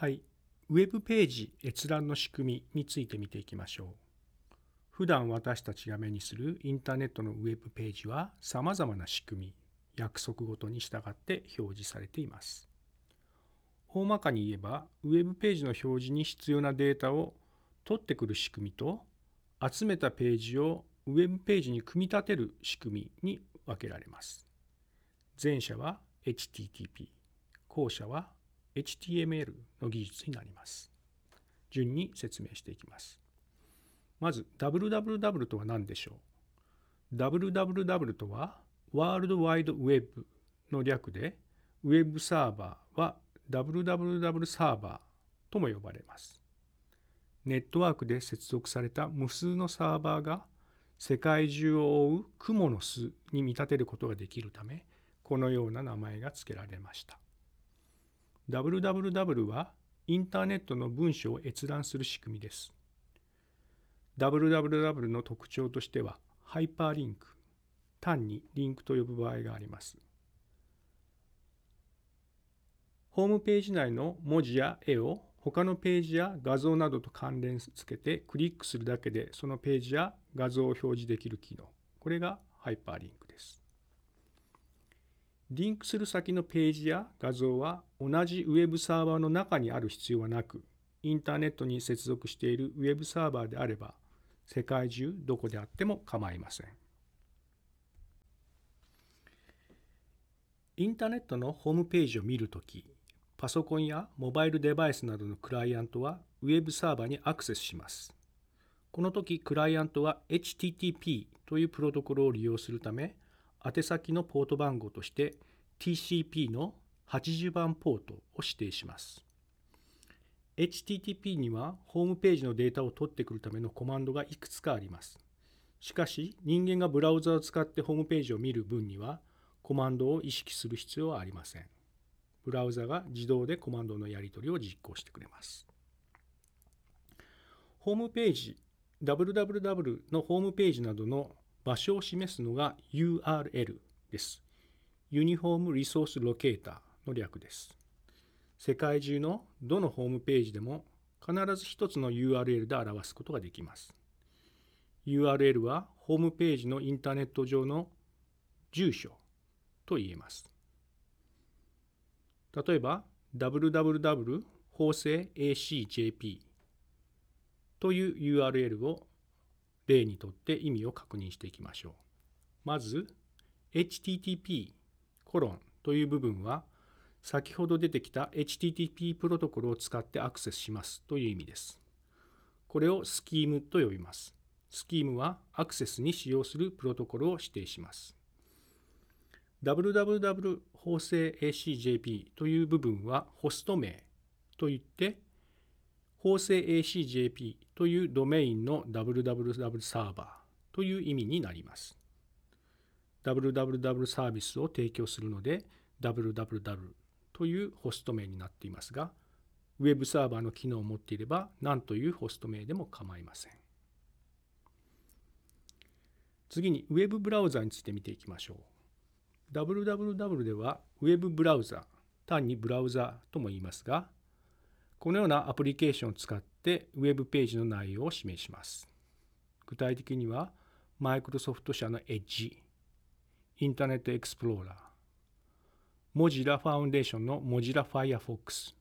はい、ウェブページ閲覧の仕組みについて見ていきましょう。普段私たちが目にするインターネットのウェブページは様々な仕組み、約束ごとに従って表示されています。大まかに言えば、ウェブページの表示に必要なデータを取ってくる仕組みと、集めたページをウェブページに組み立てる仕組みに分けられます。前者は HTTP、後者は HTML の技術になります。順に説明していきます。まず www とは何でしょう ?www とはワールドワイドウェブの略でウェブサーバーは www サーバーとも呼ばれます。ネットワークで接続された無数のサーバーが世界中を覆う雲の巣に見立てることができるためこのような名前が付けられました。Www はインターネットの文章を閲覧する仕組みです。www の特徴としては、ハイパーリンク、単にリンクと呼ぶ場合があります。ホームページ内の文字や絵を他のページや画像などと関連付けてクリックするだけでそのページや画像を表示できる機能。これがハイパーリンクです。リンクする先のページや画像は同じウェブサーバーの中にある必要はなく、インターネットに接続しているウェブサーバーであれば、世界中どこであっても構いません。インターネットのホームページを見るとき、パソコンやモバイルデバイスなどのクライアントはウェブサーバーにアクセスします。この時、クライアントは HTTP というプロトコルを利用するため、宛先のポート番号として TCP の80番ポートを指定します。HTTP にはホームページのデータを取ってくるためのコマンドがいくつかあります。しかし人間がブラウザを使ってホームページを見る分にはコマンドを意識する必要はありません。ブラウザが自動でコマンドのやり取りを実行してくれます。ホームページ www のホームページなどの場所を示すのが URL です。ユニフォームリソースロケーターの略です。世界中のどのホームページでも必ず一つの URL で表すことができます。URL はホームページのインターネット上の住所と言えます。例えば www 法制 ACJP という URL を例にとって意味を確認していきましょう。まず、http コロンという部分は、先ほど出てきた HTTP プロトコルを使ってアクセスしますという意味です。これをスキームと呼びます。スキームはアクセスに使用するプロトコルを指定します。www 法制 ACJP という部分はホスト名といって法制 ACJP というドメインの www サーバーという意味になります。www サービスを提供するので www というホスト名になっていますが、ウェブサーバーの機能を持っていれば何というホスト名でも構いません。次にウェブブラウザについて見ていきましょう。www ではウェブブラウザ、単にブラウザとも言いますが、このようなアプリケーションを使ってウェブページの内容を示します。具体的には、マイクロソフト社の Edge、インターネットエクスプローラー、モジラファウンデーションのモジラ Firefox、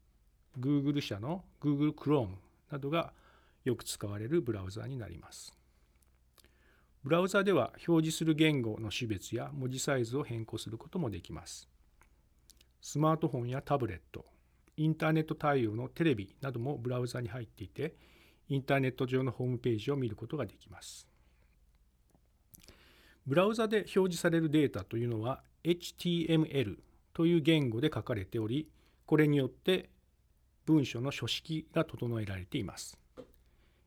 Google 社の Google Chrome などがよく使われるブラウザになります。ブラウザでは表示する言語の種別や文字サイズを変更することもできます。スマートフォンやタブレット、インターネット対応のテレビなどもブラウザに入っていて、インターネット上のホームページを見ることができます。ブラウザで表示されるデータというのは HTML という言語で書かれており、これによって文書の書式が整えられています。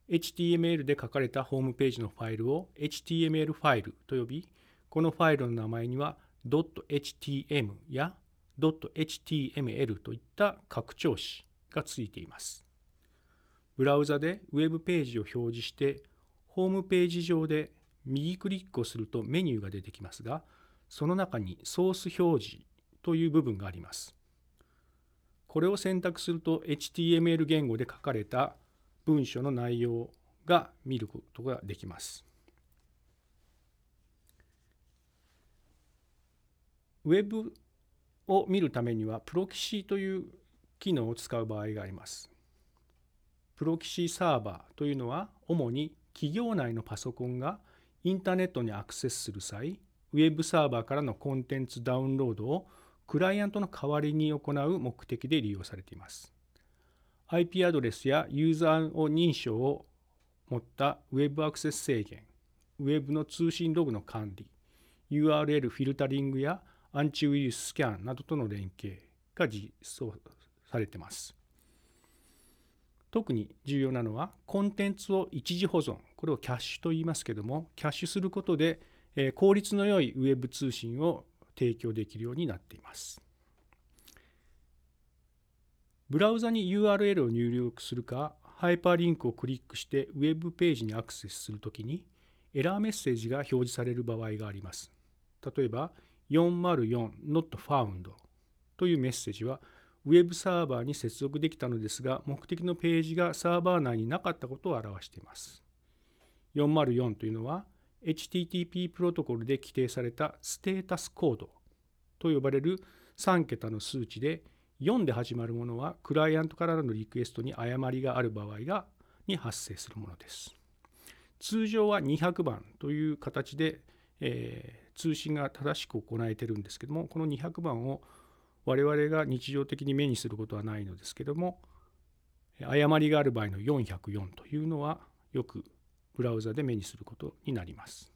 HTML で書かれたホームページのファイルを HTML ファイルと呼び、このファイルの名前には .htm や .html といった拡張子がついています。ブラウザでウェブページを表示して、ホームページ上で右クリックをするとメニューが出てきますが、その中にソース表示という部分があります。これを選択すると HTML 言語で書かれた文書の内容が見ることができます。ウェブを見るためにはプロキシという機能を使う場合があります。プロキシサーバーというのは主に企業内のパソコンがインターネットにアクセスする際ウェブサーバーからのコンテンツダウンロードをクライアントの代わりに行う目的で利用されています。IP アドレスやユーザーを認証を持ったウェブアクセス制限、ウェブの通信ログの管理、URL フィルタリングやアンチウイルススキャンなどとの連携が実装されています。特に重要なのはコンテンツを一時保存これをキャッシュと言いますけどもキャッシュすることで効率の良いウェブ通信を提供できるようになっています。ブラウザに URL を入力するかハイパーリンクをクリックしてウェブページにアクセスするときにエラーメッセージが表示される場合があります。例えば404 not found というメッセージはウェブサーバーに接続できたのですが、目的のページがサーバー内になかったことを表しています。404というのは、HTTP プロトコルで規定されたステータスコードと呼ばれる3桁の数値で、4で始まるものは、クライアントからのリクエストに誤りがある場合がに発生するものです。通常は200番という形で、えー、通信が正しく行えてるんですけども、この200番を我々が日常的に目にすることはないのですけども誤りがある場合の404というのはよくブラウザで目にすることになります。